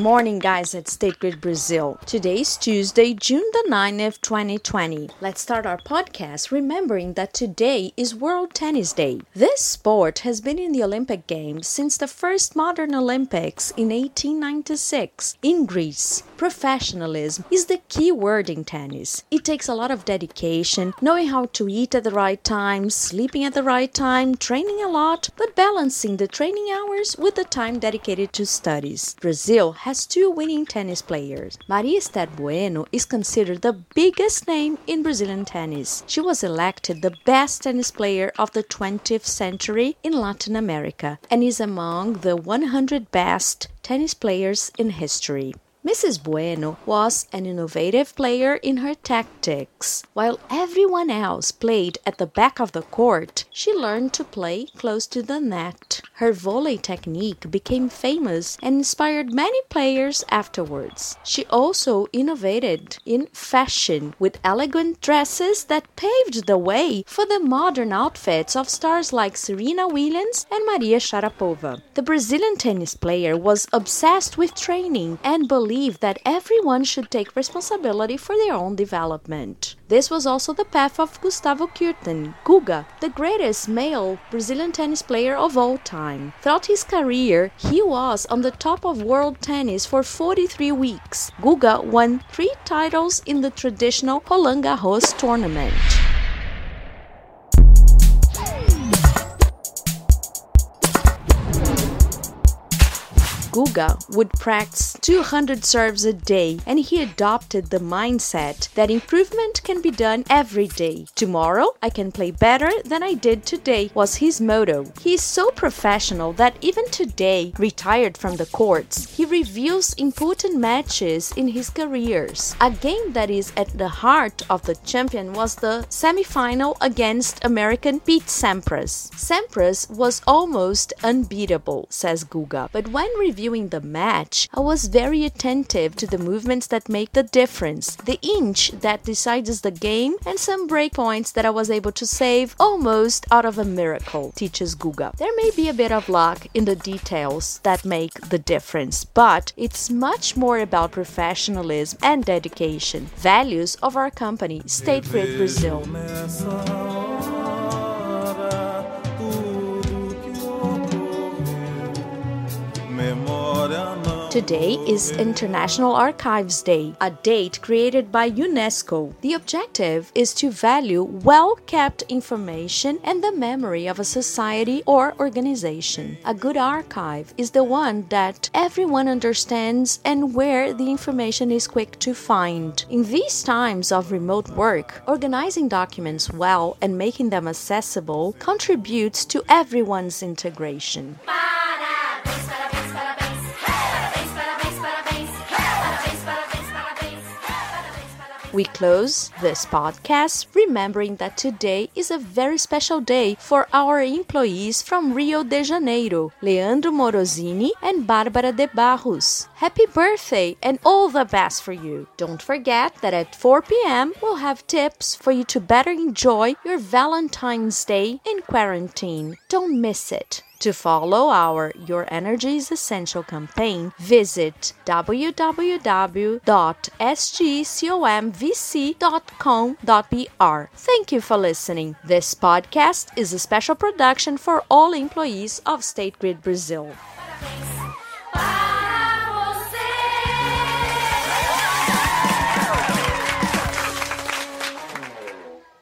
morning, guys, at State Grid Brazil. Today is Tuesday, June the 9th, 2020. Let's start our podcast remembering that today is World Tennis Day. This sport has been in the Olympic Games since the first modern Olympics in 1896 in Greece. Professionalism is the key word in tennis. It takes a lot of dedication, knowing how to eat at the right time, sleeping at the right time, training a lot, but balancing the training hours with the time dedicated to studies. Brazil has two winning tennis players. Maria Esther Bueno is considered the biggest name in Brazilian tennis. She was elected the best tennis player of the 20th century in Latin America and is among the 100 best tennis players in history. Mrs. Bueno was an innovative player in her tactics. While everyone else played at the back of the court, she learned to play close to the net. Her volley technique became famous and inspired many players afterwards. She also innovated in fashion with elegant dresses that paved the way for the modern outfits of stars like Serena Williams and Maria Sharapova. The Brazilian tennis player was obsessed with training and believed believed that everyone should take responsibility for their own development. This was also the path of Gustavo Kuerten, Guga, the greatest male Brazilian tennis player of all time. Throughout his career, he was on the top of world tennis for 43 weeks. Guga won three titles in the traditional Roland Garros tournament. Guga would practice 200 serves a day, and he adopted the mindset that improvement can be done every day. Tomorrow, I can play better than I did today, was his motto. He is so professional that even today, retired from the courts, he reviews important matches in his careers. A game that is at the heart of the champion was the semifinal against American Pete Sampras. Sampras was almost unbeatable, says Guga, but when reviewing reviewing the match, I was very attentive to the movements that make the difference, the inch that decides the game, and some breakpoints that I was able to save almost out of a miracle, teaches Guga. There may be a bit of luck in the details that make the difference, but it's much more about professionalism and dedication, values of our company, State Grid Brazil. Today is International Archives Day, a date created by UNESCO. The objective is to value well kept information and the memory of a society or organization. A good archive is the one that everyone understands and where the information is quick to find. In these times of remote work, organizing documents well and making them accessible contributes to everyone's integration. We close this podcast remembering that today is a very special day for our employees from Rio de Janeiro, Leandro Morosini and Barbara de Barros. Happy birthday and all the best for you. Don't forget that at 4 p.m. we'll have tips for you to better enjoy your Valentine's Day in quarantine. Don't miss it. To follow our Your Energy is Essential campaign, visit www.sgcomvc.com.br. Thank you for listening. This podcast is a special production for all employees of State Grid Brazil.